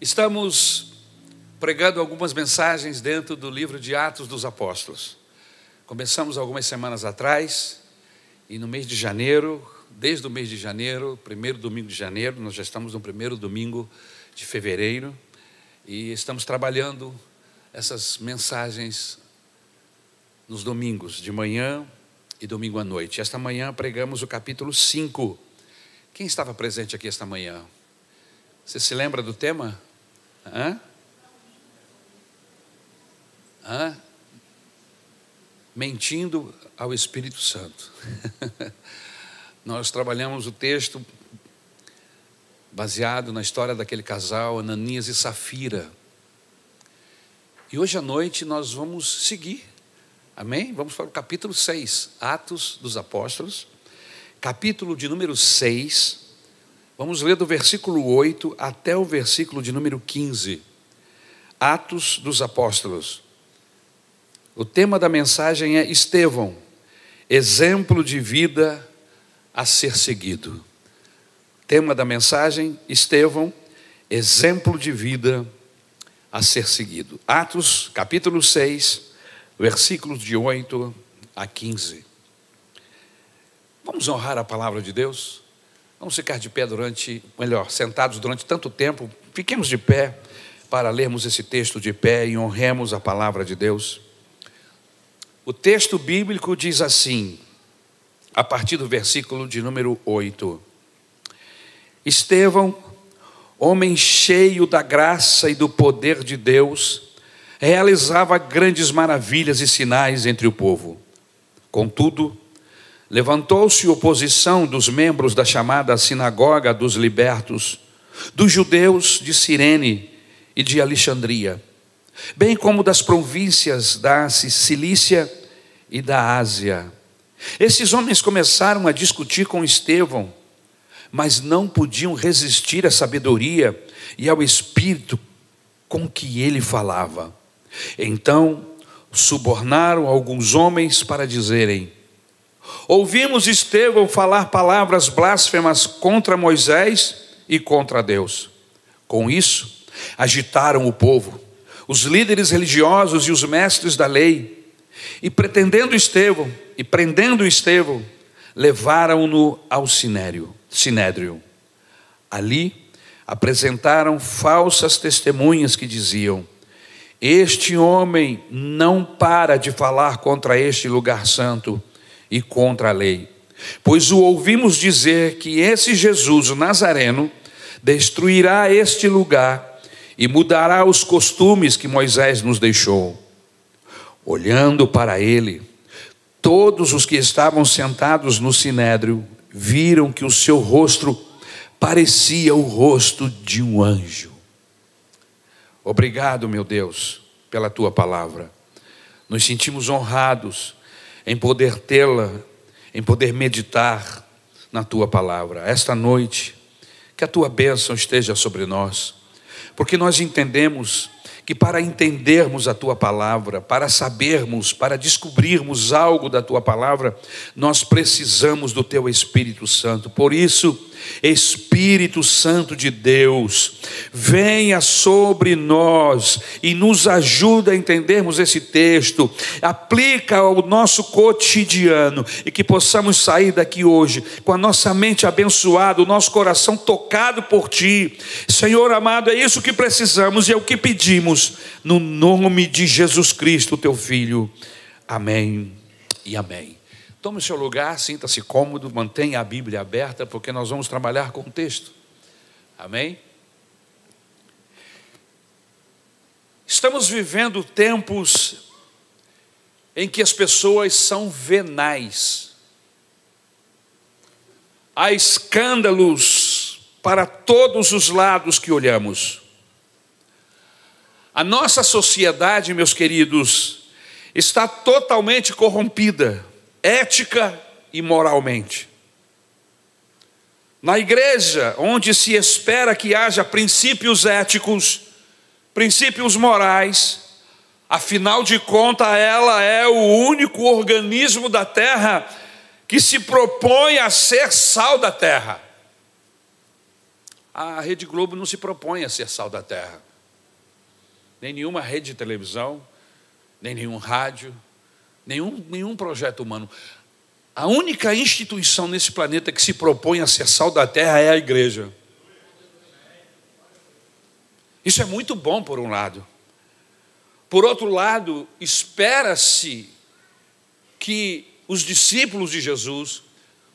Estamos pregando algumas mensagens dentro do livro de Atos dos Apóstolos. Começamos algumas semanas atrás e no mês de janeiro, desde o mês de janeiro, primeiro domingo de janeiro, nós já estamos no primeiro domingo de fevereiro e estamos trabalhando essas mensagens nos domingos, de manhã e domingo à noite. Esta manhã pregamos o capítulo 5. Quem estava presente aqui esta manhã? Você se lembra do tema? Hã? Hã? Mentindo ao Espírito Santo. Nós trabalhamos o texto baseado na história daquele casal, Ananias e Safira. E hoje à noite nós vamos seguir. Amém? Vamos para o capítulo 6, Atos dos Apóstolos, capítulo de número 6. Vamos ler do versículo 8 até o versículo de número 15. Atos dos Apóstolos. O tema da mensagem é Estevão, exemplo de vida a ser seguido. Tema da mensagem: Estevão, exemplo de vida a ser seguido. Atos, capítulo 6, versículos de 8 a 15. Vamos honrar a palavra de Deus? Vamos ficar de pé durante, melhor, sentados durante tanto tempo. Fiquemos de pé para lermos esse texto de pé e honremos a palavra de Deus. O texto bíblico diz assim, a partir do versículo de número 8: Estevão, homem cheio da graça e do poder de Deus, realizava grandes maravilhas e sinais entre o povo. Contudo, levantou-se oposição dos membros da chamada Sinagoga dos Libertos, dos judeus de Cirene e de Alexandria, bem como das províncias da Cilícia e da Ásia. Esses homens começaram a discutir com Estevão, mas não podiam resistir à sabedoria e ao espírito com que ele falava. Então, subornaram alguns homens para dizerem: Ouvimos Estevão falar palavras blasfemas contra Moisés e contra Deus. Com isso, agitaram o povo, os líderes religiosos e os mestres da lei, e pretendendo Estevão e prendendo Estevão, levaram-no ao sinédrio, sinédrio. Ali apresentaram falsas testemunhas que diziam: Este homem não para de falar contra este lugar santo e contra a lei. Pois o ouvimos dizer que esse Jesus, o Nazareno, destruirá este lugar e mudará os costumes que Moisés nos deixou. Olhando para ele, todos os que estavam sentados no sinédrio viram que o seu rosto parecia o rosto de um anjo. Obrigado, meu Deus, pela tua palavra. Nos sentimos honrados em poder tê-la, em poder meditar na tua palavra. Esta noite, que a tua bênção esteja sobre nós, porque nós entendemos que para entendermos a tua palavra, para sabermos, para descobrirmos algo da tua palavra, nós precisamos do teu Espírito Santo. Por isso, Espírito Santo de Deus, venha sobre nós e nos ajuda a entendermos esse texto, aplica ao nosso cotidiano e que possamos sair daqui hoje com a nossa mente abençoada, o nosso coração tocado por Ti. Senhor amado, é isso que precisamos e é o que pedimos, no nome de Jesus Cristo, Teu Filho. Amém e amém. Tome o seu lugar, sinta-se cômodo, mantenha a Bíblia aberta, porque nós vamos trabalhar com o texto. Amém? Estamos vivendo tempos em que as pessoas são venais. Há escândalos para todos os lados que olhamos. A nossa sociedade, meus queridos, está totalmente corrompida ética e moralmente. Na igreja, onde se espera que haja princípios éticos, princípios morais, afinal de contas, ela é o único organismo da terra que se propõe a ser sal da terra. A Rede Globo não se propõe a ser sal da terra. Nem nenhuma rede de televisão, nem nenhum rádio, nenhum, nenhum projeto humano. A única instituição nesse planeta que se propõe a ser sal da terra é a igreja. Isso é muito bom, por um lado. Por outro lado, espera-se que os discípulos de Jesus,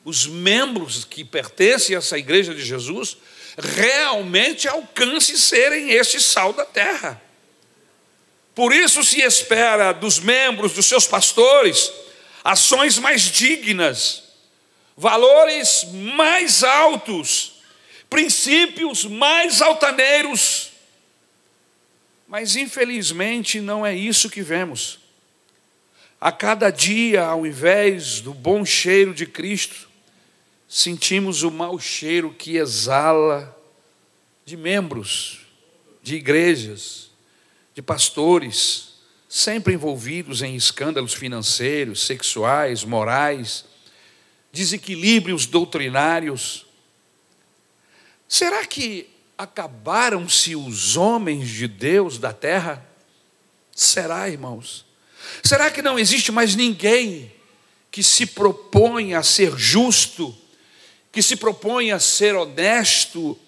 os membros que pertencem a essa igreja de Jesus, realmente alcancem serem este sal da terra. Por isso se espera dos membros, dos seus pastores, ações mais dignas, valores mais altos, princípios mais altaneiros. Mas infelizmente não é isso que vemos. A cada dia, ao invés do bom cheiro de Cristo, sentimos o mau cheiro que exala de membros, de igrejas, de pastores, sempre envolvidos em escândalos financeiros, sexuais, morais, desequilíbrios doutrinários. Será que acabaram-se os homens de Deus da terra? Será, irmãos? Será que não existe mais ninguém que se propõe a ser justo, que se propõe a ser honesto,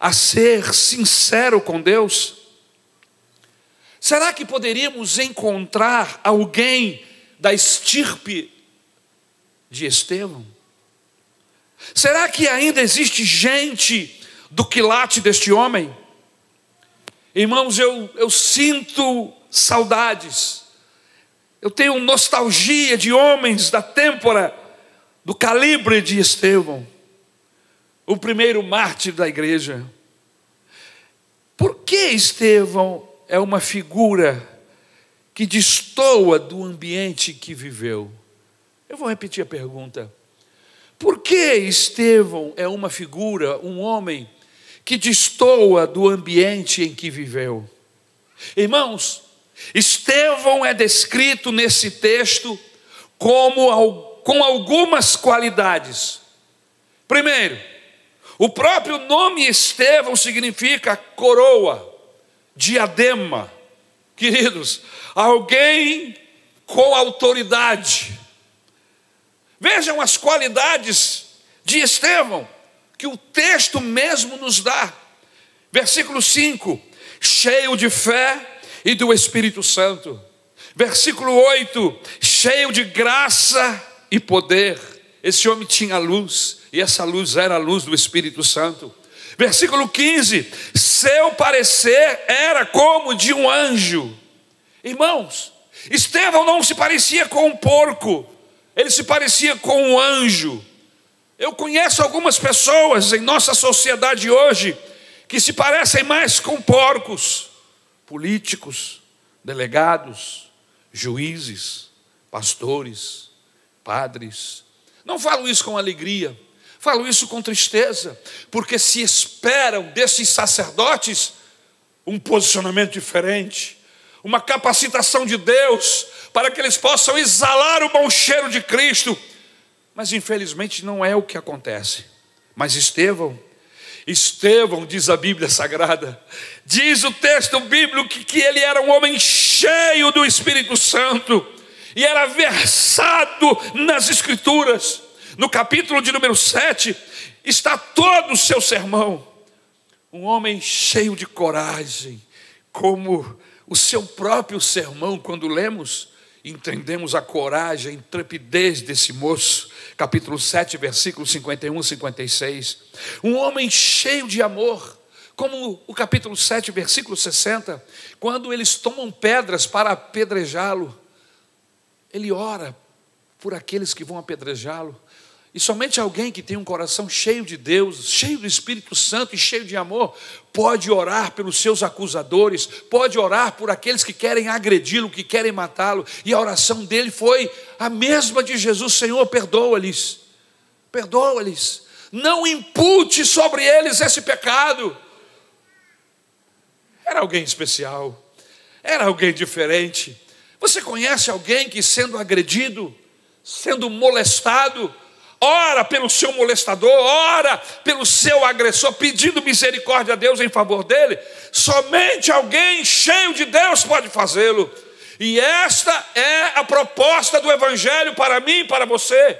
a ser sincero com Deus? Será que poderíamos encontrar alguém da estirpe de Estevão? Será que ainda existe gente do quilate deste homem? Irmãos, eu, eu sinto saudades, eu tenho nostalgia de homens da têmpora, do calibre de Estevão, o primeiro mártir da igreja. Por que Estevão é uma figura que destoa do ambiente que viveu. Eu vou repetir a pergunta. Por que Estevão é uma figura, um homem, que destoa do ambiente em que viveu? Irmãos, Estevão é descrito nesse texto como com algumas qualidades. Primeiro, o próprio nome Estevão significa coroa diadema. Queridos, alguém com autoridade. Vejam as qualidades de Estevão, que o texto mesmo nos dá. Versículo 5: cheio de fé e do Espírito Santo. Versículo 8: cheio de graça e poder. Esse homem tinha luz, e essa luz era a luz do Espírito Santo. Versículo 15: seu parecer era como de um anjo. Irmãos, Estevão não se parecia com um porco, ele se parecia com um anjo. Eu conheço algumas pessoas em nossa sociedade hoje que se parecem mais com porcos, políticos, delegados, juízes, pastores, padres. Não falo isso com alegria, Falo isso com tristeza, porque se esperam desses sacerdotes um posicionamento diferente, uma capacitação de Deus, para que eles possam exalar o bom cheiro de Cristo. Mas infelizmente não é o que acontece. Mas Estevão, Estevão, diz a Bíblia Sagrada, diz o texto bíblico que, que ele era um homem cheio do Espírito Santo e era versado nas Escrituras no capítulo de número 7, está todo o seu sermão. Um homem cheio de coragem, como o seu próprio sermão, quando lemos, entendemos a coragem, a intrepidez desse moço. Capítulo 7, versículos 51 e 56. Um homem cheio de amor, como o capítulo 7, versículo 60, quando eles tomam pedras para apedrejá-lo, ele ora por aqueles que vão apedrejá-lo. E somente alguém que tem um coração cheio de Deus, cheio do Espírito Santo e cheio de amor, pode orar pelos seus acusadores, pode orar por aqueles que querem agredi-lo, que querem matá-lo. E a oração dele foi a mesma de Jesus: Senhor, perdoa-lhes, perdoa-lhes, não impute sobre eles esse pecado. Era alguém especial, era alguém diferente. Você conhece alguém que, sendo agredido, sendo molestado, ora pelo seu molestador, ora pelo seu agressor, pedindo misericórdia a Deus em favor dele. Somente alguém cheio de Deus pode fazê-lo. E esta é a proposta do Evangelho para mim e para você.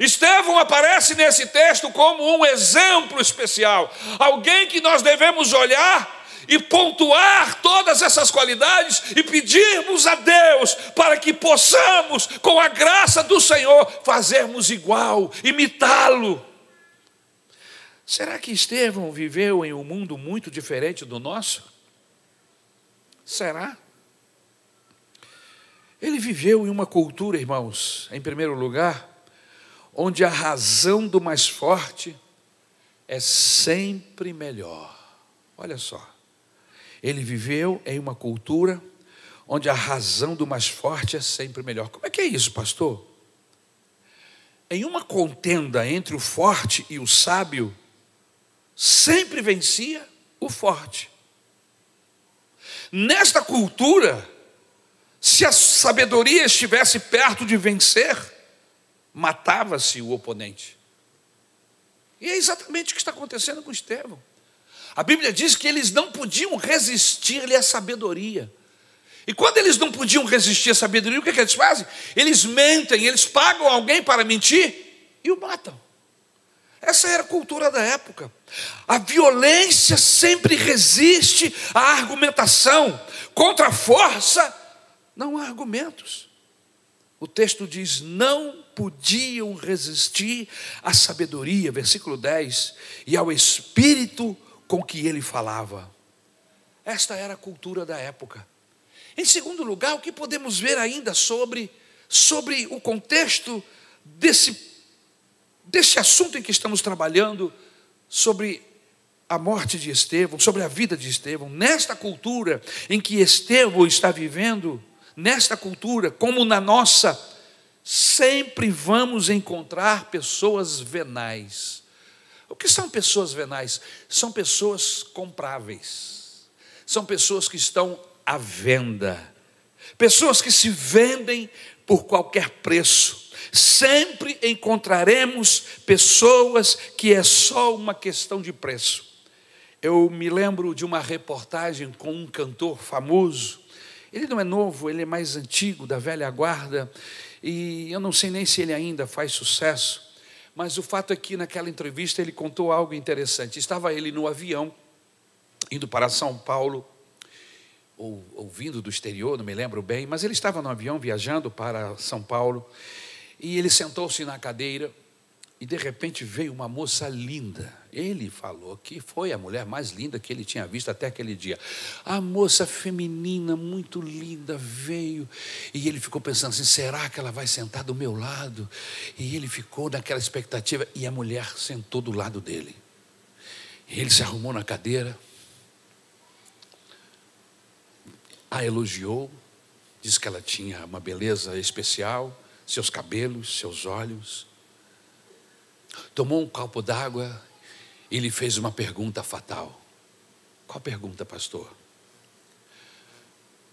Estevão aparece nesse texto como um exemplo especial, alguém que nós devemos olhar e pontuar todas essas qualidades e pedirmos a Deus para que possamos, com a graça do Senhor, fazermos igual, imitá-lo. Será que Estevão viveu em um mundo muito diferente do nosso? Será? Ele viveu em uma cultura, irmãos, em primeiro lugar, onde a razão do mais forte é sempre melhor. Olha só. Ele viveu em uma cultura onde a razão do mais forte é sempre melhor. Como é que é isso, pastor? Em uma contenda entre o forte e o sábio, sempre vencia o forte. Nesta cultura, se a sabedoria estivesse perto de vencer, matava-se o oponente. E é exatamente o que está acontecendo com Estevão. A Bíblia diz que eles não podiam resistir-lhe à sabedoria. E quando eles não podiam resistir à sabedoria, o que, é que eles fazem? Eles mentem, eles pagam alguém para mentir e o matam. Essa era a cultura da época. A violência sempre resiste à argumentação. Contra a força, não há argumentos. O texto diz: não podiam resistir à sabedoria, versículo 10, e ao espírito com que ele falava. Esta era a cultura da época. Em segundo lugar, o que podemos ver ainda sobre, sobre o contexto desse, desse assunto em que estamos trabalhando, sobre a morte de Estevão, sobre a vida de Estevão, nesta cultura em que Estevão está vivendo, nesta cultura, como na nossa, sempre vamos encontrar pessoas venais o que são pessoas venais? São pessoas compráveis, são pessoas que estão à venda, pessoas que se vendem por qualquer preço. Sempre encontraremos pessoas que é só uma questão de preço. Eu me lembro de uma reportagem com um cantor famoso. Ele não é novo, ele é mais antigo, da velha guarda, e eu não sei nem se ele ainda faz sucesso. Mas o fato é que naquela entrevista ele contou algo interessante. Estava ele no avião, indo para São Paulo, ou, ou vindo do exterior, não me lembro bem, mas ele estava no avião viajando para São Paulo, e ele sentou-se na cadeira, e de repente veio uma moça linda. Ele falou que foi a mulher mais linda que ele tinha visto até aquele dia. A moça feminina, muito linda, veio. E ele ficou pensando assim: será que ela vai sentar do meu lado? E ele ficou naquela expectativa. E a mulher sentou do lado dele. Ele se arrumou na cadeira, a elogiou, disse que ela tinha uma beleza especial, seus cabelos, seus olhos tomou um copo d'água e lhe fez uma pergunta fatal. Qual pergunta, pastor?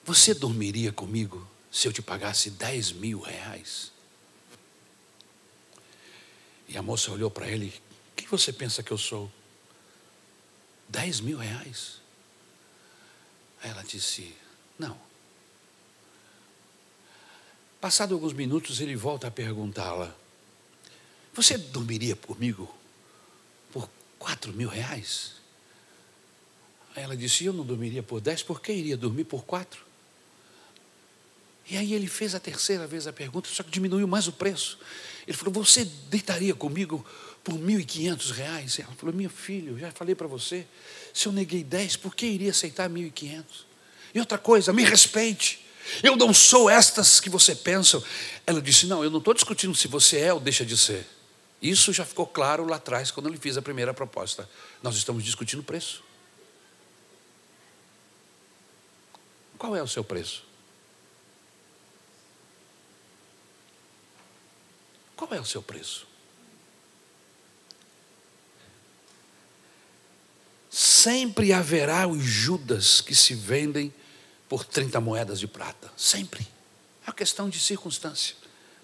Você dormiria comigo se eu te pagasse 10 mil reais? E a moça olhou para ele: Quem você pensa que eu sou? 10 mil reais? Aí ela disse: Não. Passado alguns minutos, ele volta a perguntá-la: você dormiria comigo quatro mil reais? Aí ela disse: Eu não dormiria por dez, por que iria dormir por quatro? E aí ele fez a terceira vez a pergunta, só que diminuiu mais o preço. Ele falou: Você deitaria comigo por mil e quinhentos reais? Ela falou: Meu filho, já falei para você, se eu neguei dez, por que iria aceitar mil e quinhentos? E outra coisa, me respeite. Eu não sou estas que você pensa. Ela disse: Não, eu não estou discutindo se você é ou deixa de ser. Isso já ficou claro lá atrás, quando eu lhe fiz a primeira proposta. Nós estamos discutindo preço. Qual é o seu preço? Qual é o seu preço? Sempre haverá os Judas que se vendem por 30 moedas de prata. Sempre. É uma questão de circunstância,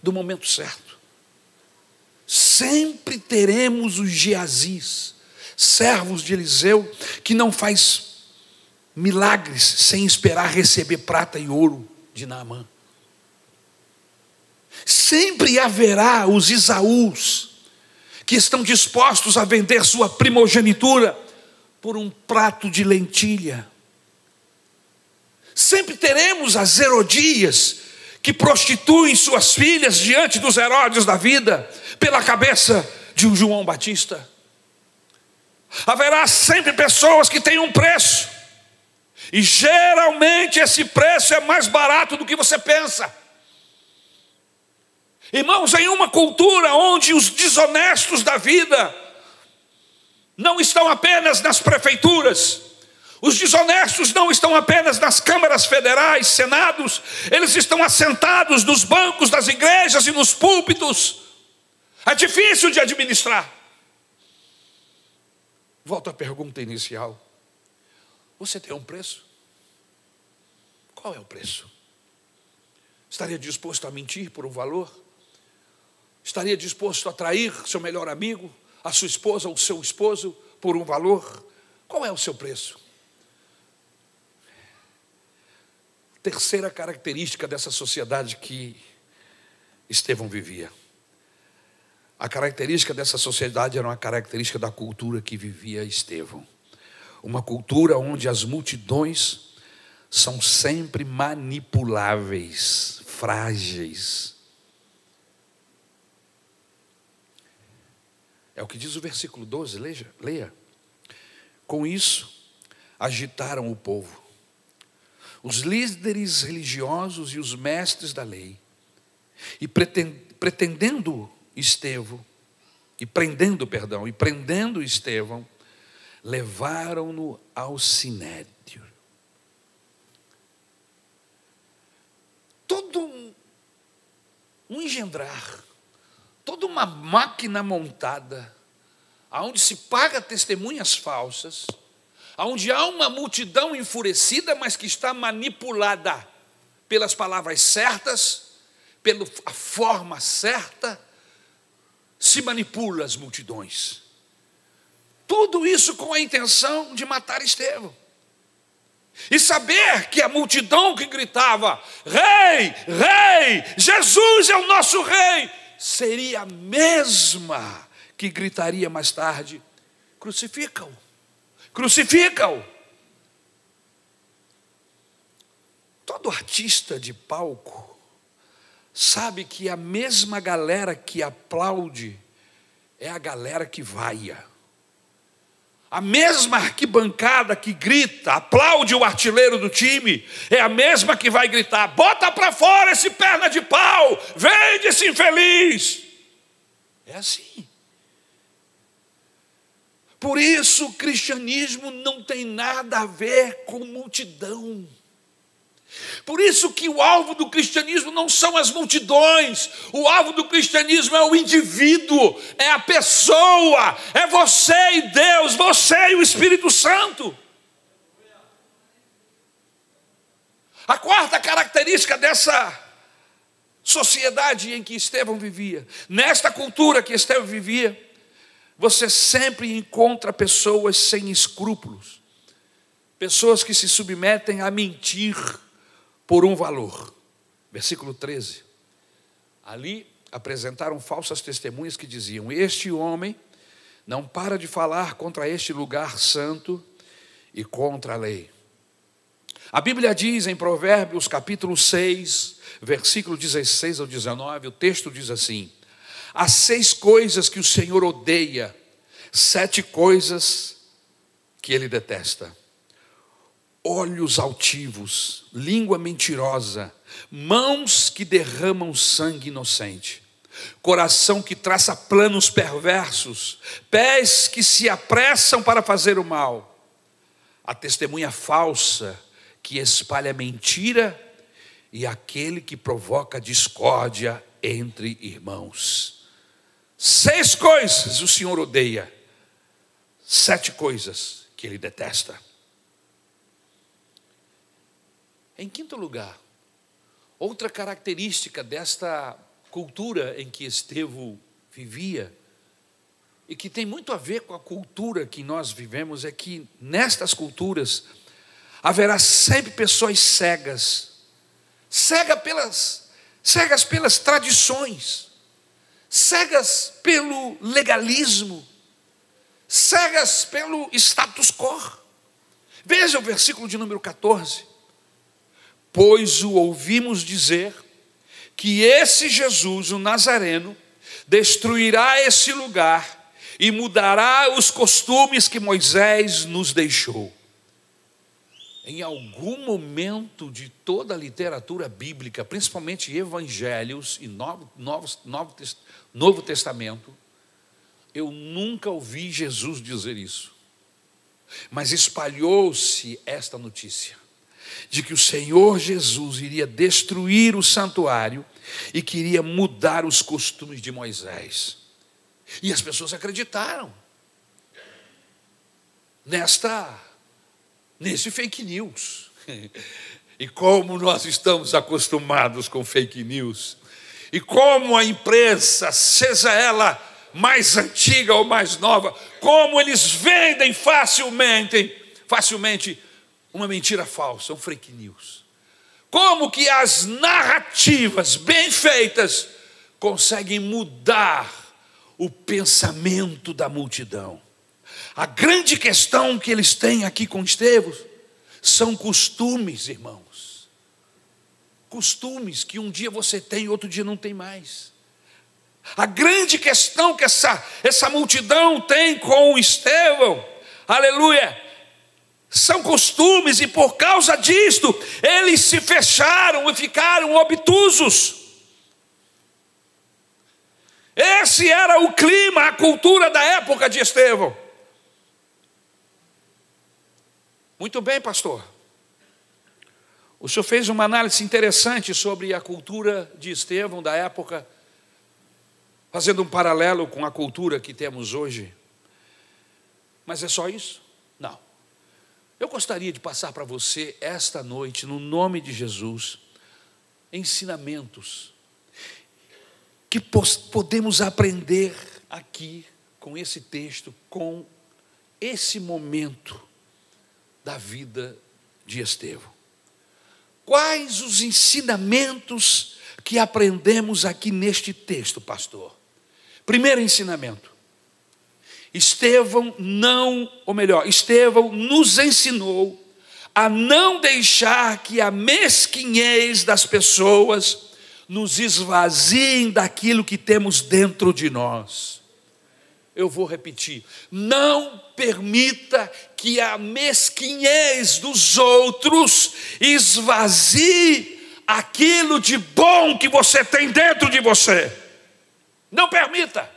do momento certo. Sempre teremos os Geazis, servos de Eliseu, que não faz milagres sem esperar receber prata e ouro de Naamã. Sempre haverá os Isaús, que estão dispostos a vender sua primogenitura por um prato de lentilha. Sempre teremos as Herodias, que prostituem suas filhas diante dos Herodes da vida, pela cabeça de um João Batista. Haverá sempre pessoas que têm um preço, e geralmente esse preço é mais barato do que você pensa. Irmãos, em uma cultura onde os desonestos da vida não estão apenas nas prefeituras, os desonestos não estão apenas nas câmaras federais, senados, eles estão assentados nos bancos das igrejas e nos púlpitos. É difícil de administrar. Volto à pergunta inicial: Você tem um preço? Qual é o preço? Estaria disposto a mentir por um valor? Estaria disposto a trair seu melhor amigo, a sua esposa ou seu esposo por um valor? Qual é o seu preço? Terceira característica dessa sociedade que Estevão vivia. A característica dessa sociedade era uma característica da cultura que vivia Estevão. Uma cultura onde as multidões são sempre manipuláveis, frágeis É o que diz o versículo 12, leia. leia. Com isso, agitaram o povo. Os líderes religiosos e os mestres da lei. E pretendendo Estevão, e prendendo, perdão, e prendendo Estevão, levaram-no ao sinédrio. Todo um, engendrar toda uma máquina montada, aonde se paga testemunhas falsas, aonde há uma multidão enfurecida, mas que está manipulada pelas palavras certas, pela forma certa, se manipula as multidões. Tudo isso com a intenção de matar Estevão. E saber que a multidão que gritava: Rei, Rei, Jesus é o nosso Rei, seria a mesma que gritaria mais tarde: crucificam, crucificam. Todo artista de palco sabe que a mesma galera que aplaude é a galera que vaia. A mesma arquibancada que grita, aplaude o artilheiro do time, é a mesma que vai gritar: bota para fora esse perna de pau, vende esse infeliz. É assim. Por isso o cristianismo não tem nada a ver com multidão. Por isso que o alvo do cristianismo não são as multidões, o alvo do cristianismo é o indivíduo, é a pessoa, é você e Deus, você e o Espírito Santo. A quarta característica dessa sociedade em que Estevão vivia, nesta cultura que Estevão vivia, você sempre encontra pessoas sem escrúpulos, pessoas que se submetem a mentir, por um valor. Versículo 13. Ali apresentaram falsas testemunhas que diziam: Este homem não para de falar contra este lugar santo e contra a lei. A Bíblia diz em Provérbios capítulo 6, versículo 16 ao 19, o texto diz assim: Há seis coisas que o Senhor odeia, sete coisas que ele detesta olhos altivos, língua mentirosa, mãos que derramam sangue inocente, coração que traça planos perversos, pés que se apressam para fazer o mal, a testemunha falsa que espalha mentira e aquele que provoca discórdia entre irmãos. Seis coisas o Senhor odeia, sete coisas que ele detesta. Em quinto lugar, outra característica desta cultura em que Estevão vivia, e que tem muito a ver com a cultura que nós vivemos, é que nestas culturas haverá sempre pessoas cegas, cega pelas, cegas pelas tradições, cegas pelo legalismo, cegas pelo status quo. Veja o versículo de número 14. Pois o ouvimos dizer que esse Jesus, o Nazareno, destruirá esse lugar e mudará os costumes que Moisés nos deixou. Em algum momento de toda a literatura bíblica, principalmente evangelhos e Novo, Novo, Novo, Novo Testamento, eu nunca ouvi Jesus dizer isso. Mas espalhou-se esta notícia de que o Senhor Jesus iria destruir o santuário e queria mudar os costumes de Moisés. E as pessoas acreditaram nesta nesse fake news. E como nós estamos acostumados com fake news, e como a imprensa, seja ela mais antiga ou mais nova, como eles vendem facilmente, facilmente uma mentira falsa, um fake news. Como que as narrativas bem feitas conseguem mudar o pensamento da multidão. A grande questão que eles têm aqui com Estevão são costumes, irmãos. Costumes que um dia você tem e outro dia não tem mais. A grande questão que essa, essa multidão tem com Estevão, aleluia, são costumes, e por causa disto, eles se fecharam e ficaram obtusos. Esse era o clima, a cultura da época de Estevão. Muito bem, pastor. O senhor fez uma análise interessante sobre a cultura de Estevão da época, fazendo um paralelo com a cultura que temos hoje. Mas é só isso? Eu gostaria de passar para você esta noite, no nome de Jesus, ensinamentos que podemos aprender aqui com esse texto, com esse momento da vida de Estevão. Quais os ensinamentos que aprendemos aqui neste texto, pastor? Primeiro ensinamento: Estevão não, ou melhor, Estevão nos ensinou a não deixar que a mesquinhez das pessoas nos esvaziem daquilo que temos dentro de nós. Eu vou repetir: não permita que a mesquinhez dos outros esvazie aquilo de bom que você tem dentro de você. Não permita.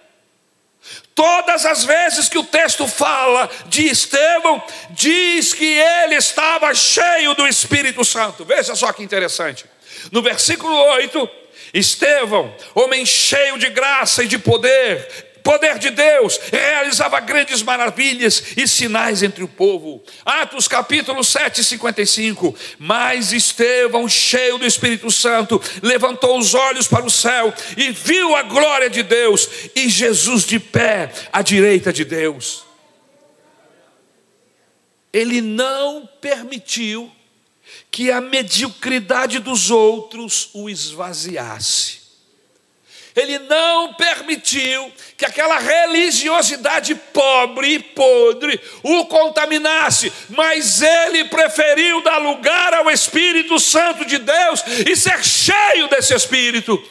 Todas as vezes que o texto fala de Estevão, diz que ele estava cheio do Espírito Santo. Veja só que interessante. No versículo 8, Estevão, homem cheio de graça e de poder, poder de Deus, realizava grandes maravilhas e sinais entre o povo. Atos capítulo 7, 55. Mas Estevão, cheio do Espírito Santo, levantou os olhos para o céu e viu a glória de Deus e Jesus de pé à direita de Deus. Ele não permitiu que a mediocridade dos outros o esvaziasse. Ele não permitiu que aquela religiosidade pobre e podre o contaminasse, mas ele preferiu dar lugar ao Espírito Santo de Deus e ser cheio desse Espírito.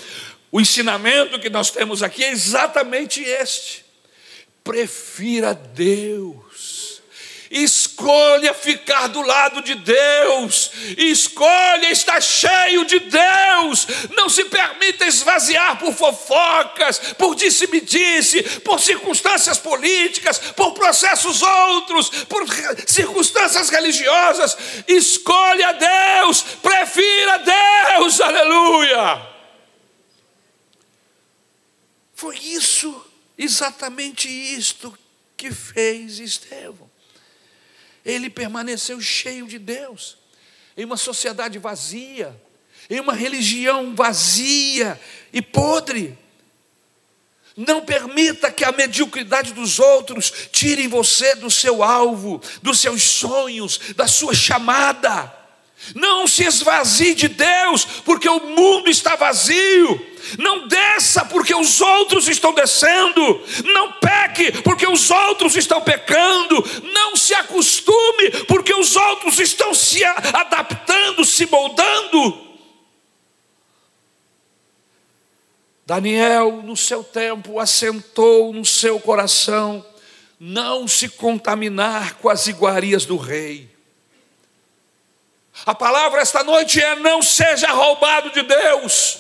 O ensinamento que nós temos aqui é exatamente este: prefira Deus Escolha ficar do lado de Deus, escolha estar cheio de Deus, não se permita esvaziar por fofocas, por disse-me-disse, por circunstâncias políticas, por processos outros, por circunstâncias religiosas. Escolha Deus, prefira Deus, aleluia. Foi isso, exatamente isto que fez Estevão ele permaneceu cheio de Deus, em uma sociedade vazia, em uma religião vazia e podre. Não permita que a mediocridade dos outros tire você do seu alvo, dos seus sonhos, da sua chamada. Não se esvazie de Deus, porque o mundo está vazio. Não desça porque os outros estão descendo. Não peque porque os outros estão pecando. Não se acostume porque os outros estão se adaptando, se moldando. Daniel, no seu tempo, assentou no seu coração não se contaminar com as iguarias do rei. A palavra esta noite é: não seja roubado de Deus.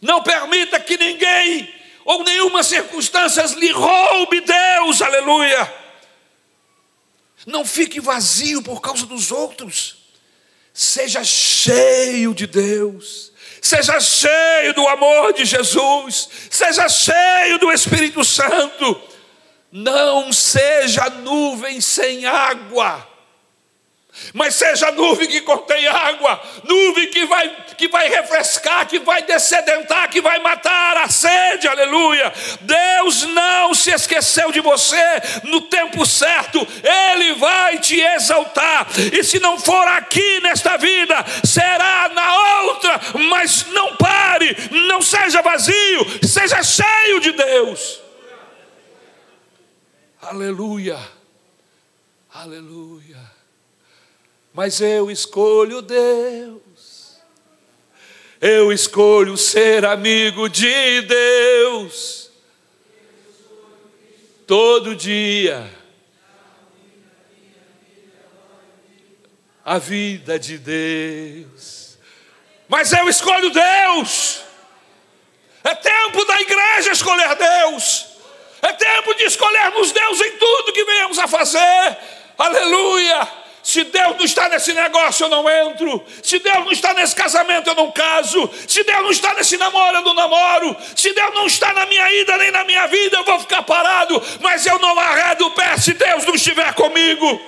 Não permita que ninguém ou nenhuma circunstância lhe roube Deus, aleluia. Não fique vazio por causa dos outros. Seja cheio de Deus. Seja cheio do amor de Jesus. Seja cheio do Espírito Santo. Não seja nuvem sem água mas seja nuvem que contém água, nuvem que vai, que vai refrescar, que vai descedentar, que vai matar a sede, aleluia. Deus não se esqueceu de você no tempo certo, Ele vai te exaltar, e se não for aqui nesta vida, será na outra, mas não pare, não seja vazio, seja cheio de Deus, aleluia, aleluia mas eu escolho Deus. Eu escolho ser amigo de Deus. Todo dia. A vida de Deus. Mas eu escolho Deus. É tempo da igreja escolher Deus. É tempo de escolhermos Deus em tudo que venhamos a fazer. Aleluia. Se Deus não está nesse negócio, eu não entro. Se Deus não está nesse casamento, eu não caso. Se Deus não está nesse namoro, eu não namoro. Se Deus não está na minha ida nem na minha vida, eu vou ficar parado. Mas eu não arredo o pé se Deus não estiver comigo.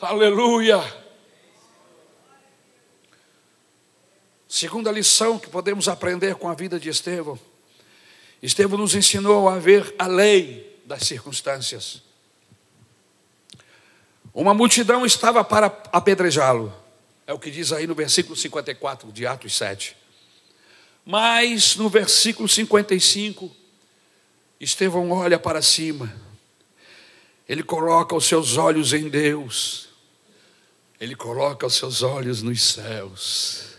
Aleluia. Segunda lição que podemos aprender com a vida de Estevão. Estevão nos ensinou a ver a lei das circunstâncias. Uma multidão estava para apedrejá-lo, é o que diz aí no versículo 54 de Atos 7. Mas no versículo 55, Estevão olha para cima, ele coloca os seus olhos em Deus, ele coloca os seus olhos nos céus.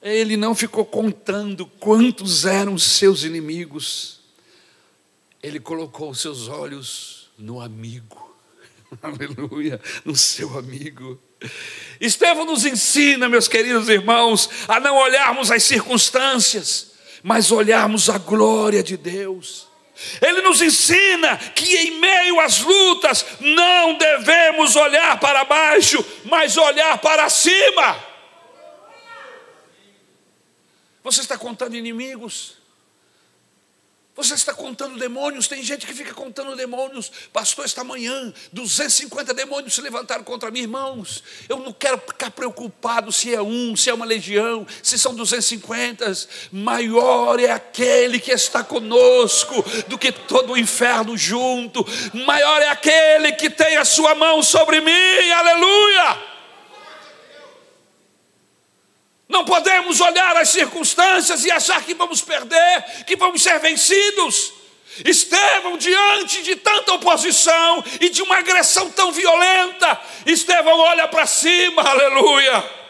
Ele não ficou contando quantos eram os seus inimigos ele colocou os seus olhos no amigo. Aleluia, no seu amigo. Estevão nos ensina, meus queridos irmãos, a não olharmos as circunstâncias, mas olharmos a glória de Deus. Ele nos ensina que em meio às lutas não devemos olhar para baixo, mas olhar para cima. Você está contando inimigos? Você está contando demônios, tem gente que fica contando demônios. Pastor, esta manhã, 250 demônios se levantaram contra mim, irmãos. Eu não quero ficar preocupado se é um, se é uma legião, se são 250. Maior é aquele que está conosco do que todo o inferno junto. Maior é aquele que tem a sua mão sobre mim, aleluia. Não podemos olhar as circunstâncias e achar que vamos perder, que vamos ser vencidos. Estevão, diante de tanta oposição e de uma agressão tão violenta, Estevão olha para cima, aleluia.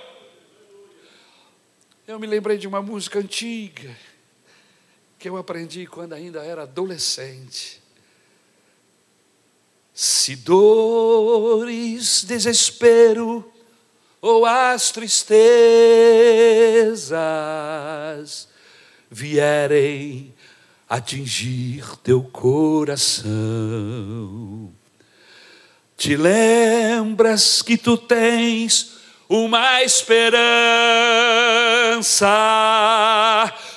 Eu me lembrei de uma música antiga que eu aprendi quando ainda era adolescente. Se dores, desespero, ou as tristezas vierem atingir teu coração. Te lembras que tu tens uma esperança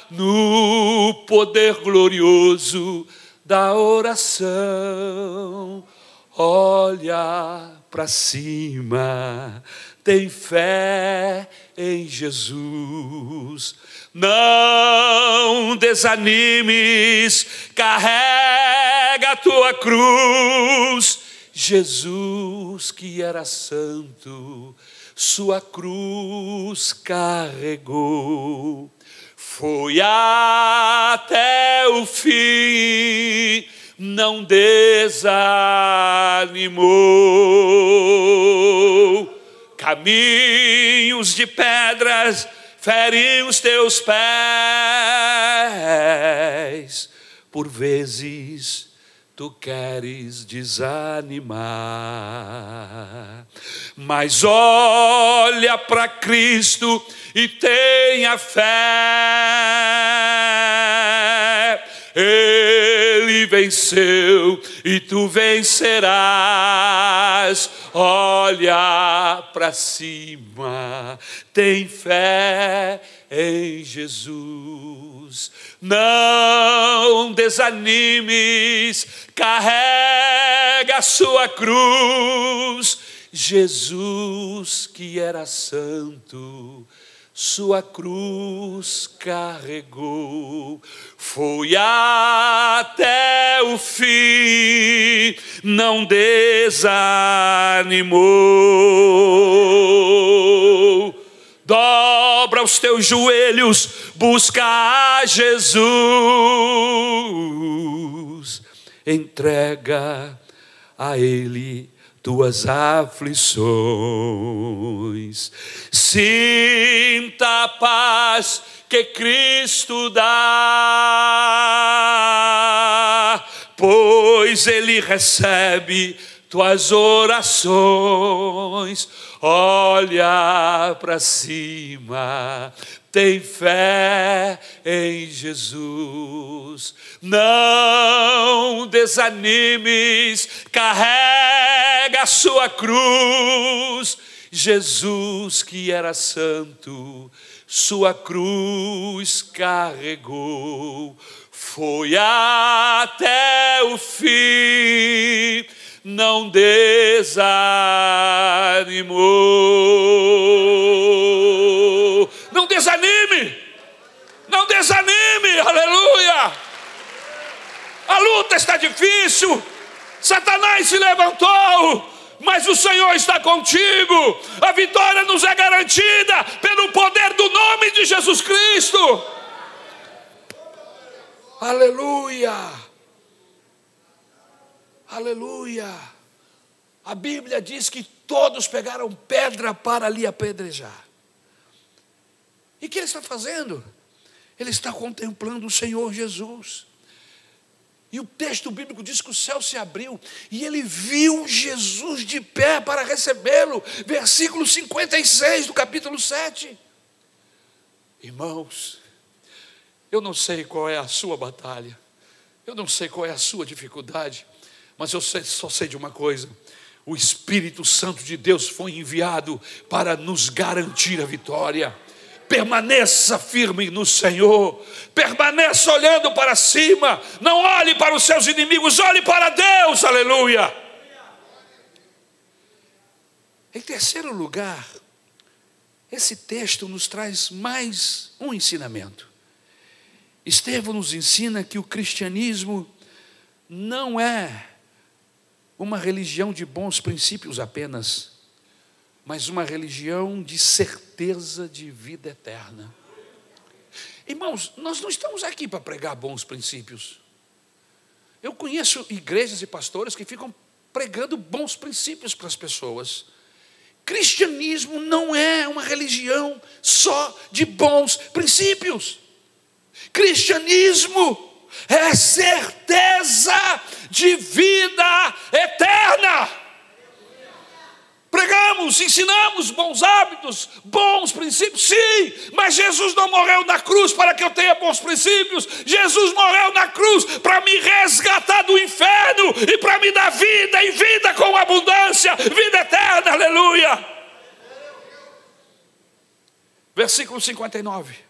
no poder glorioso da oração. Olha para cima, tem fé em Jesus. Não desanimes, carrega a tua cruz. Jesus, que era santo, sua cruz carregou, foi até o fim, não desanimou. Caminhos de pedras ferem os teus pés, por vezes tu queres desanimar. Mas olha para Cristo e tenha fé. Ele venceu e tu vencerás. Olha para cima, tem fé em Jesus. Não desanimes, carrega a sua cruz. Jesus, que era santo, sua cruz carregou, foi até o fim, não desanimou. Dobra os teus joelhos, busca a Jesus, entrega a Ele tuas aflições. Sinta a paz que Cristo dá, pois Ele recebe tuas orações. Olha para cima, tem fé em Jesus. Não desanimes, carrega a sua cruz. Jesus, que era santo, sua cruz carregou, foi até o fim, não desanimou. Não desanime, não desanime, aleluia. A luta está difícil, Satanás se levantou, mas o Senhor está contigo. A vitória nos é garantida pelo poder do nome de Jesus Cristo. Aleluia. Aleluia. A Bíblia diz que todos pegaram pedra para lhe apedrejar. E o que ele está fazendo? Ele está contemplando o Senhor Jesus. E o texto bíblico diz que o céu se abriu e ele viu Jesus de pé para recebê-lo. Versículo 56 do capítulo 7. Irmãos, eu não sei qual é a sua batalha, eu não sei qual é a sua dificuldade, mas eu só sei de uma coisa: o Espírito Santo de Deus foi enviado para nos garantir a vitória. Permaneça firme no Senhor, permaneça olhando para cima, não olhe para os seus inimigos, olhe para Deus, aleluia. Em terceiro lugar, esse texto nos traz mais um ensinamento. Estevão nos ensina que o cristianismo não é uma religião de bons princípios apenas mas uma religião de certeza de vida eterna. Irmãos, nós não estamos aqui para pregar bons princípios. Eu conheço igrejas e pastores que ficam pregando bons princípios para as pessoas. Cristianismo não é uma religião só de bons princípios. Cristianismo é certeza de vida eterna. Pregamos, ensinamos bons hábitos, bons princípios, sim, mas Jesus não morreu na cruz para que eu tenha bons princípios, Jesus morreu na cruz para me resgatar do inferno e para me dar vida e vida com abundância, vida eterna, aleluia. Versículo 59.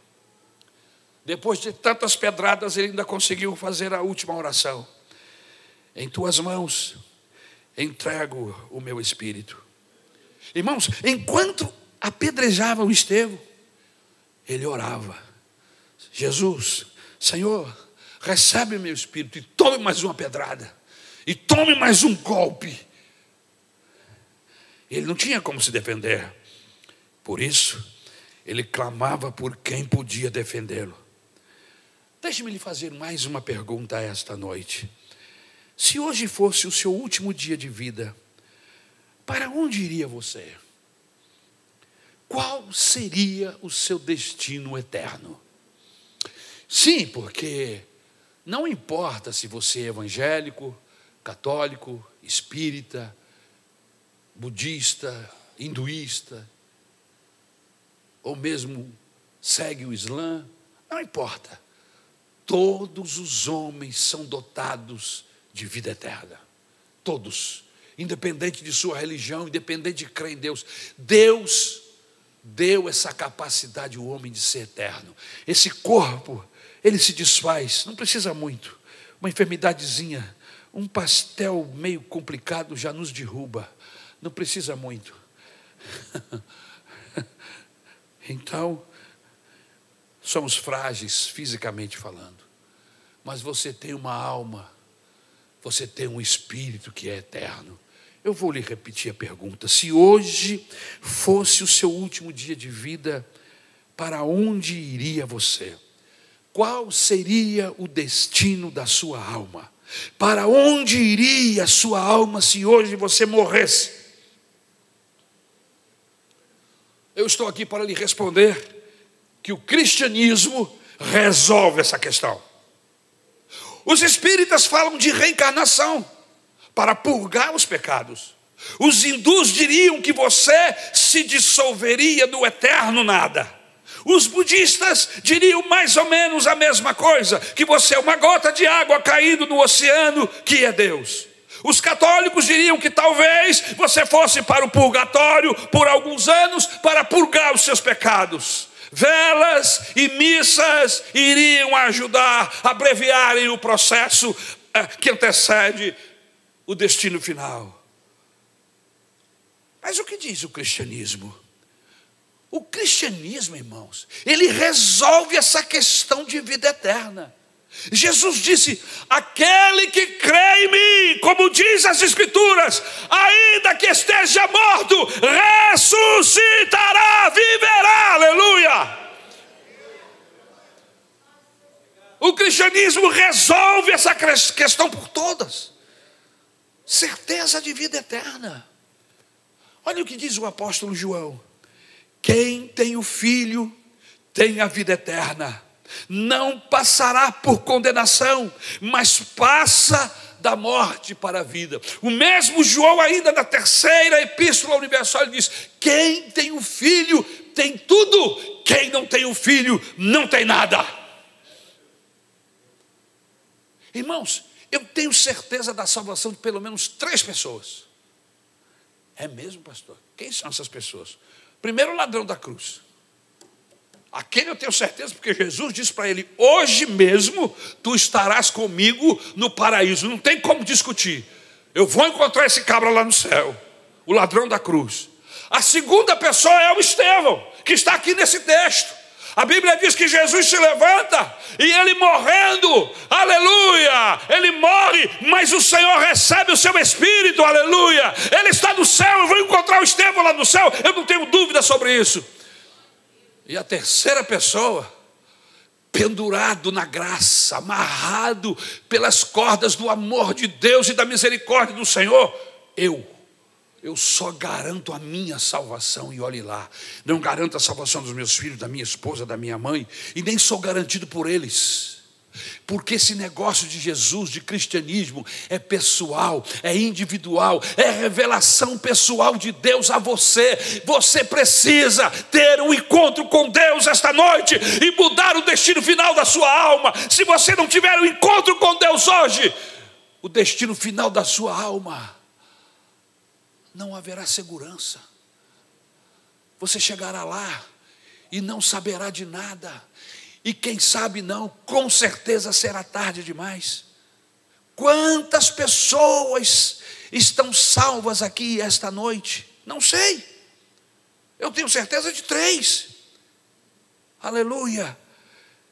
Depois de tantas pedradas, ele ainda conseguiu fazer a última oração. Em tuas mãos entrego o meu espírito. Irmãos, enquanto apedrejavam Estevão, ele orava: Jesus, Senhor, recebe o meu espírito e tome mais uma pedrada, e tome mais um golpe. Ele não tinha como se defender, por isso, ele clamava por quem podia defendê-lo. Deixe-me lhe fazer mais uma pergunta esta noite. Se hoje fosse o seu último dia de vida, para onde iria você? Qual seria o seu destino eterno? Sim, porque não importa se você é evangélico, católico, espírita, budista, hinduísta, ou mesmo segue o Islã, não importa. Todos os homens são dotados de vida eterna. Todos independente de sua religião, independente de crer em Deus. Deus deu essa capacidade ao homem de ser eterno. Esse corpo, ele se desfaz, não precisa muito. Uma enfermidadezinha, um pastel meio complicado já nos derruba. Não precisa muito. então, somos frágeis fisicamente falando. Mas você tem uma alma, você tem um espírito que é eterno. Eu vou lhe repetir a pergunta: se hoje fosse o seu último dia de vida, para onde iria você? Qual seria o destino da sua alma? Para onde iria a sua alma se hoje você morresse? Eu estou aqui para lhe responder que o cristianismo resolve essa questão. Os espíritas falam de reencarnação para purgar os pecados. Os hindus diriam que você se dissolveria no eterno nada. Os budistas diriam mais ou menos a mesma coisa: que você é uma gota de água caindo no oceano, que é Deus. Os católicos diriam que talvez você fosse para o purgatório por alguns anos para purgar os seus pecados. Velas e missas iriam ajudar a abreviarem o processo eh, que antecede o destino final. Mas o que diz o cristianismo? O cristianismo, irmãos, ele resolve essa questão de vida eterna. Jesus disse: aquele que crê em mim, como diz as Escrituras, ainda que esteja morto, ressuscitará, viverá, aleluia. O cristianismo resolve essa questão por todas certeza de vida eterna. Olha o que diz o apóstolo João: quem tem o filho tem a vida eterna, não passará por condenação, mas passa da morte para a vida. O mesmo João, ainda na terceira epístola universal, ele diz: quem tem o filho tem tudo, quem não tem o filho não tem nada. Irmãos, eu tenho certeza da salvação de pelo menos três pessoas. É mesmo, pastor? Quem são essas pessoas? Primeiro, o ladrão da cruz. Aquele eu tenho certeza, porque Jesus disse para ele: Hoje mesmo tu estarás comigo no paraíso. Não tem como discutir. Eu vou encontrar esse cabra lá no céu, o ladrão da cruz. A segunda pessoa é o Estevão, que está aqui nesse texto. A Bíblia diz que Jesus se levanta e ele morrendo, aleluia, ele morre, mas o Senhor recebe o seu espírito, aleluia. Ele está no céu, eu vou encontrar o Estevão lá no céu, eu não tenho dúvida sobre isso. E a terceira pessoa, pendurado na graça, amarrado pelas cordas do amor de Deus e da misericórdia do Senhor, eu eu só garanto a minha salvação e olhe lá. Não garanto a salvação dos meus filhos, da minha esposa, da minha mãe, e nem sou garantido por eles. Porque esse negócio de Jesus, de cristianismo, é pessoal, é individual, é revelação pessoal de Deus a você. Você precisa ter um encontro com Deus esta noite e mudar o destino final da sua alma. Se você não tiver um encontro com Deus hoje, o destino final da sua alma não haverá segurança. Você chegará lá e não saberá de nada. E quem sabe não, com certeza será tarde demais. Quantas pessoas estão salvas aqui esta noite? Não sei. Eu tenho certeza de três. Aleluia.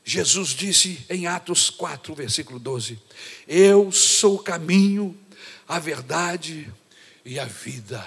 Jesus disse em Atos 4, versículo 12: Eu sou o caminho, a verdade e a vida,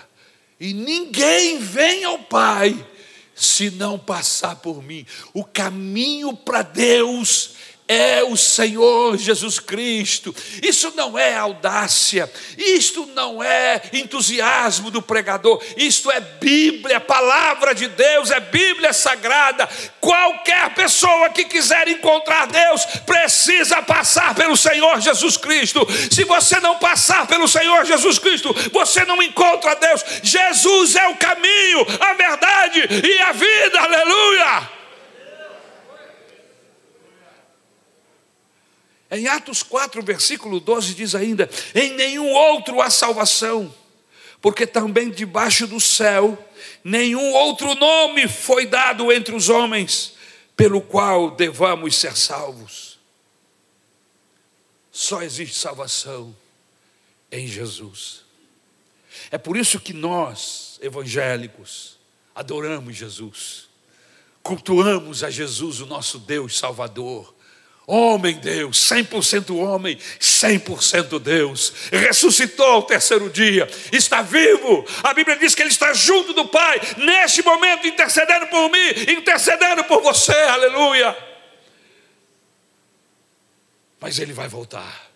e ninguém vem ao Pai se não passar por mim. O caminho para Deus é o Senhor Jesus Cristo. Isso não é audácia, isto não é entusiasmo do pregador, isto é Bíblia, palavra de Deus, é Bíblia sagrada. Qualquer pessoa que quiser encontrar Deus precisa passar pelo Senhor Jesus Cristo. Se você não passar pelo Senhor Jesus Cristo, você não encontra Deus. Jesus é o caminho, a verdade e a vida. Aleluia! Em Atos 4, versículo 12, diz ainda: Em nenhum outro há salvação, porque também debaixo do céu nenhum outro nome foi dado entre os homens, pelo qual devamos ser salvos. Só existe salvação em Jesus. É por isso que nós, evangélicos, adoramos Jesus, cultuamos a Jesus, o nosso Deus Salvador Homem Deus, 100% homem, 100% Deus, ressuscitou ao terceiro dia, está vivo. A Bíblia diz que ele está junto do Pai, neste momento, intercedendo por mim, intercedendo por você, aleluia. Mas ele vai voltar.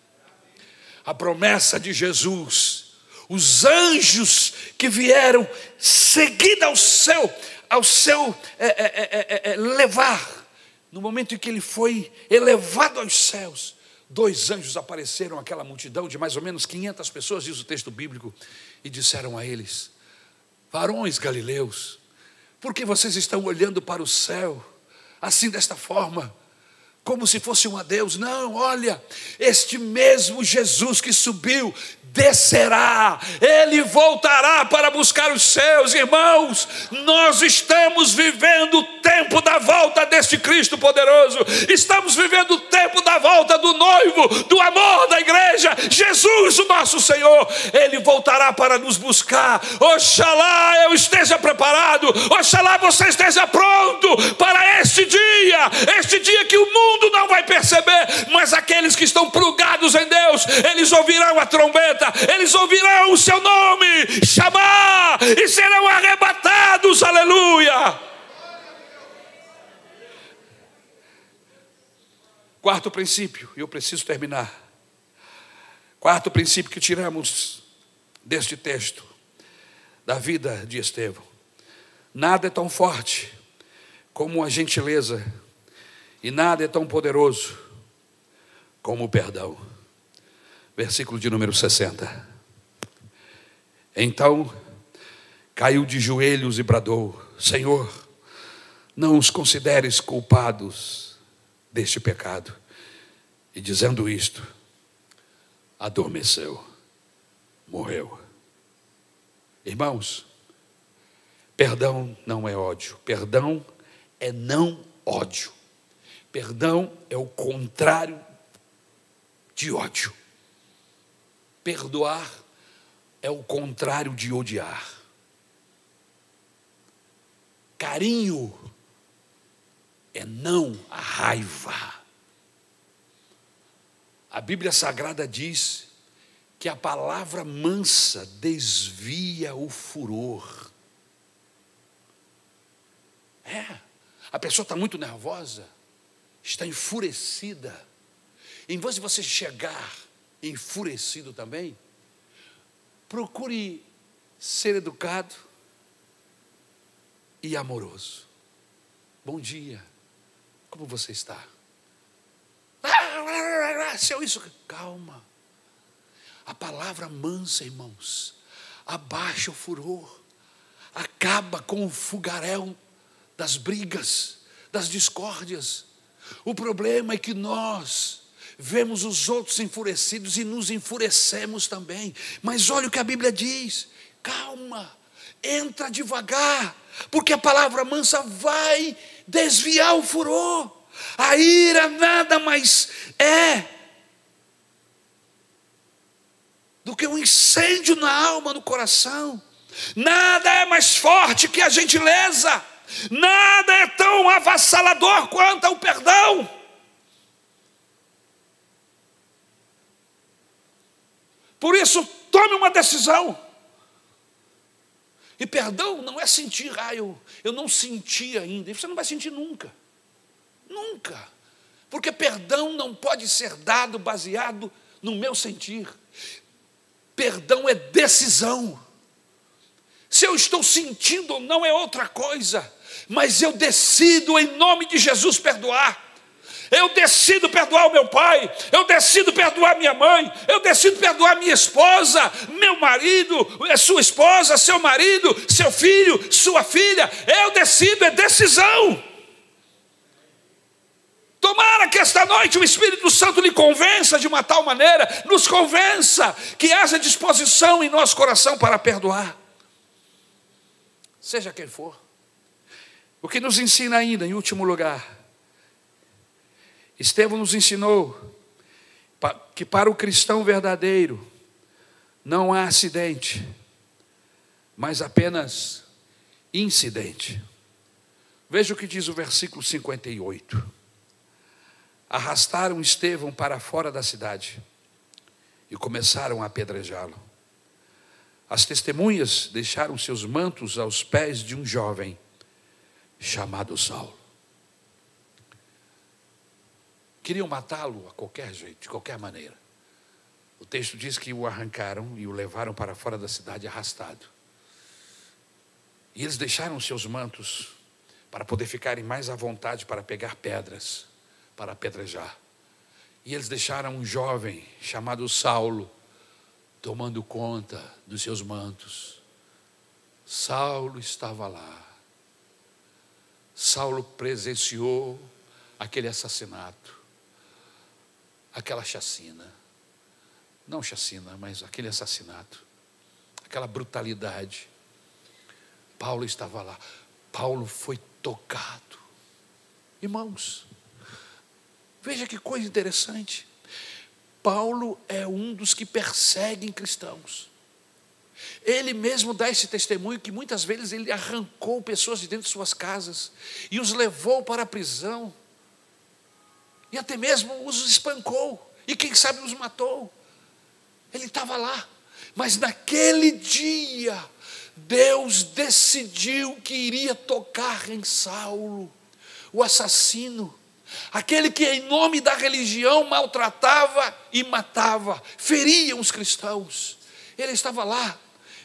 A promessa de Jesus, os anjos que vieram seguida ao seu, ao seu é, é, é, levar no momento em que ele foi elevado aos céus, dois anjos apareceram àquela multidão de mais ou menos 500 pessoas, diz o texto bíblico, e disseram a eles: Varões galileus, por que vocês estão olhando para o céu assim desta forma? Como se fosse um adeus, não, olha, este mesmo Jesus que subiu descerá, ele voltará para buscar os seus irmãos. Nós estamos vivendo o tempo da volta deste Cristo poderoso, estamos vivendo o tempo da volta do noivo, do amor da igreja, Jesus, o nosso Senhor. Ele voltará para nos buscar. Oxalá eu esteja preparado, oxalá você esteja pronto para este dia, este dia que o mundo não vai perceber, mas aqueles que estão plugados em Deus, eles ouvirão a trombeta eles ouvirão o seu nome chamar e serão arrebatados, aleluia. Quarto princípio, e eu preciso terminar. Quarto princípio que tiramos deste texto da vida de Estevão: nada é tão forte como a gentileza, e nada é tão poderoso como o perdão versículo de número 60. Então caiu de joelhos e bradou: Senhor, não os consideres culpados deste pecado. E dizendo isto, adormeceu, morreu. Irmãos, perdão não é ódio, perdão é não ódio. Perdão é o contrário de ódio. Perdoar é o contrário de odiar. Carinho é não a raiva. A Bíblia Sagrada diz que a palavra mansa desvia o furor. É, a pessoa está muito nervosa, está enfurecida. Em vez de você chegar enfurecido também, procure ser educado e amoroso. Bom dia, como você está? Seu isso, calma. A palavra mansa, irmãos, abaixa o furor, acaba com o fugaréu das brigas, das discórdias. O problema é que nós vemos os outros enfurecidos e nos enfurecemos também. Mas olha o que a Bíblia diz: calma, entra devagar, porque a palavra mansa vai desviar o furor. A ira nada mais é do que um incêndio na alma, no coração. Nada é mais forte que a gentileza, nada é tão avassalador quanto o perdão. Por isso, tome uma decisão. E perdão não é sentir, ah, eu, eu não senti ainda. E você não vai sentir nunca. Nunca. Porque perdão não pode ser dado baseado no meu sentir. Perdão é decisão. Se eu estou sentindo ou não é outra coisa, mas eu decido em nome de Jesus perdoar. Eu decido perdoar o meu pai, eu decido perdoar minha mãe, eu decido perdoar minha esposa, meu marido, é sua esposa, seu marido, seu filho, sua filha. Eu decido, é decisão. Tomara que esta noite o Espírito Santo lhe convença de uma tal maneira, nos convença que haja disposição em nosso coração para perdoar, seja quem for. O que nos ensina ainda, em último lugar, Estevão nos ensinou que para o cristão verdadeiro não há acidente, mas apenas incidente. Veja o que diz o versículo 58 arrastaram Estevão para fora da cidade e começaram a apedrejá-lo. As testemunhas deixaram seus mantos aos pés de um jovem chamado Saulo. Queriam matá-lo a qualquer jeito, de qualquer maneira. O texto diz que o arrancaram e o levaram para fora da cidade arrastado. E eles deixaram seus mantos para poder ficarem mais à vontade para pegar pedras para apedrejar. E eles deixaram um jovem chamado Saulo tomando conta dos seus mantos. Saulo estava lá. Saulo presenciou aquele assassinato, aquela chacina. Não chacina, mas aquele assassinato, aquela brutalidade. Paulo estava lá. Paulo foi tocado. Irmãos, Veja que coisa interessante. Paulo é um dos que perseguem cristãos. Ele mesmo dá esse testemunho que muitas vezes ele arrancou pessoas de dentro de suas casas e os levou para a prisão. E até mesmo os espancou. E quem sabe os matou. Ele estava lá. Mas naquele dia, Deus decidiu que iria tocar em Saulo, o assassino aquele que, em nome da religião, maltratava e matava, feria os cristãos. Ele estava lá,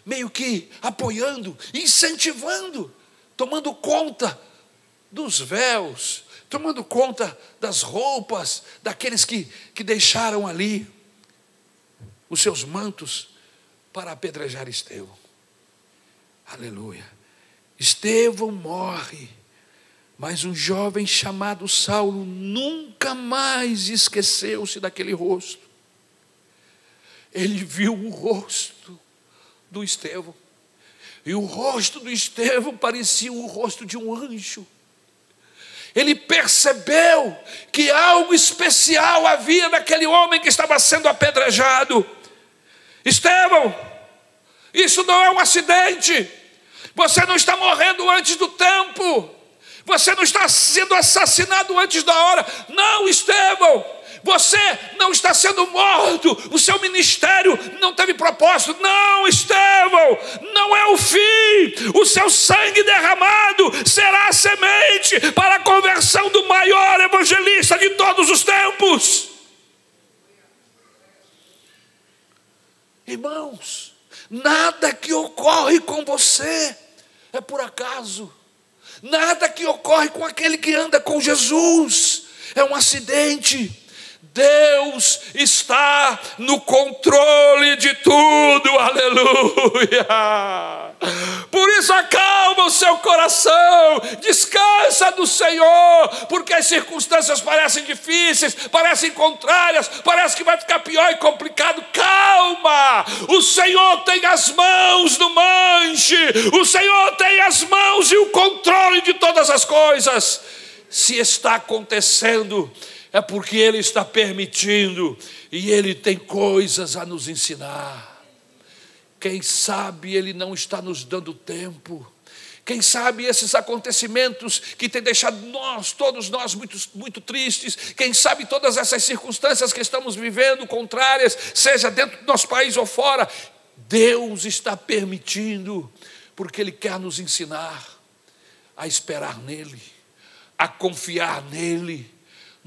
meio que apoiando, incentivando, tomando conta dos véus, tomando conta das roupas daqueles que, que deixaram ali os seus mantos para apedrejar Estevão. Aleluia. Estevão morre mas um jovem chamado Saulo nunca mais esqueceu-se daquele rosto. Ele viu o rosto do Estevão. E o rosto do Estevão parecia o rosto de um anjo. Ele percebeu que algo especial havia naquele homem que estava sendo apedrejado. Estevão, isso não é um acidente. Você não está morrendo antes do tempo. Você não está sendo assassinado antes da hora. Não, Estevão. Você não está sendo morto, o seu ministério não teve propósito. Não, Estevão, não é o fim. O seu sangue derramado será a semente para a conversão do maior evangelista de todos os tempos. Irmãos, nada que ocorre com você é por acaso. Nada que ocorre com aquele que anda com Jesus é um acidente. Deus está no controle de tudo, aleluia. Por isso, acalma o seu coração, descansa no Senhor, porque as circunstâncias parecem difíceis, parecem contrárias, parece que vai ficar pior e complicado. Calma, o Senhor tem as mãos no manche, o Senhor tem as mãos e o controle de todas as coisas. Se está acontecendo, é porque Ele está permitindo e Ele tem coisas a nos ensinar. Quem sabe Ele não está nos dando tempo. Quem sabe esses acontecimentos que têm deixado nós, todos nós, muito, muito tristes, quem sabe todas essas circunstâncias que estamos vivendo, contrárias, seja dentro do nosso país ou fora, Deus está permitindo, porque Ele quer nos ensinar a esperar nele, a confiar nele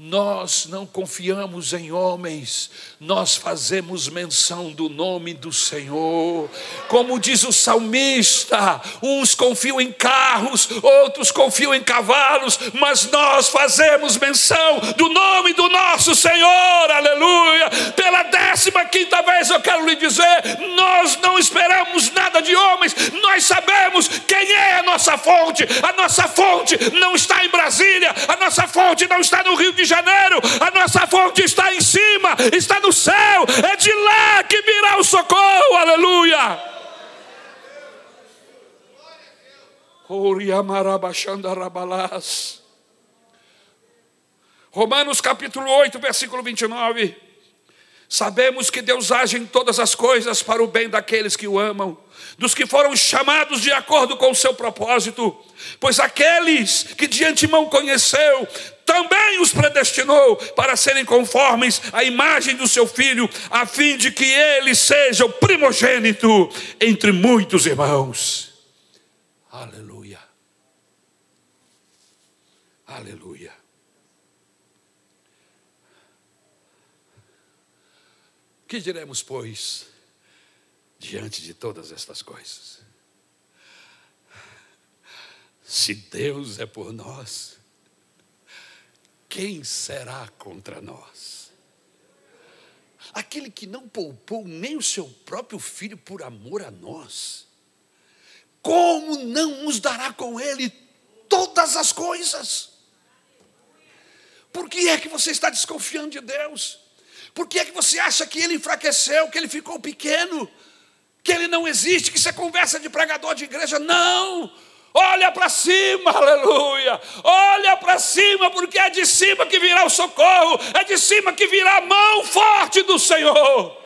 nós não confiamos em homens, nós fazemos menção do nome do Senhor. Como diz o salmista, uns confiam em carros, outros confiam em cavalos, mas nós fazemos menção do nome do nosso Senhor, aleluia. Pela décima quinta vez eu quero lhe dizer: nós não esperamos nada de homens, nós sabemos quem é a nossa fonte. A nossa fonte não está em fonte não está no Rio de Janeiro, a nossa fonte está em cima, está no céu, é de lá que virá o socorro, aleluia. Romanos capítulo 8, versículo 29. Sabemos que Deus age em todas as coisas para o bem daqueles que o amam, dos que foram chamados de acordo com o seu propósito. Pois aqueles que de antemão conheceu, também os predestinou para serem conformes à imagem do seu filho, a fim de que ele seja o primogênito entre muitos irmãos. Aleluia. Aleluia. Que diremos, pois, diante de todas estas coisas? Se Deus é por nós, quem será contra nós? Aquele que não poupou nem o seu próprio filho por amor a nós, como não nos dará com ele todas as coisas? Por que é que você está desconfiando de Deus? Por que é que você acha que ele enfraqueceu, que ele ficou pequeno, que ele não existe, que isso é conversa de pregador de igreja? Não! Olha para cima, aleluia! Olha para cima, porque é de cima que virá o socorro, é de cima que virá a mão forte do Senhor.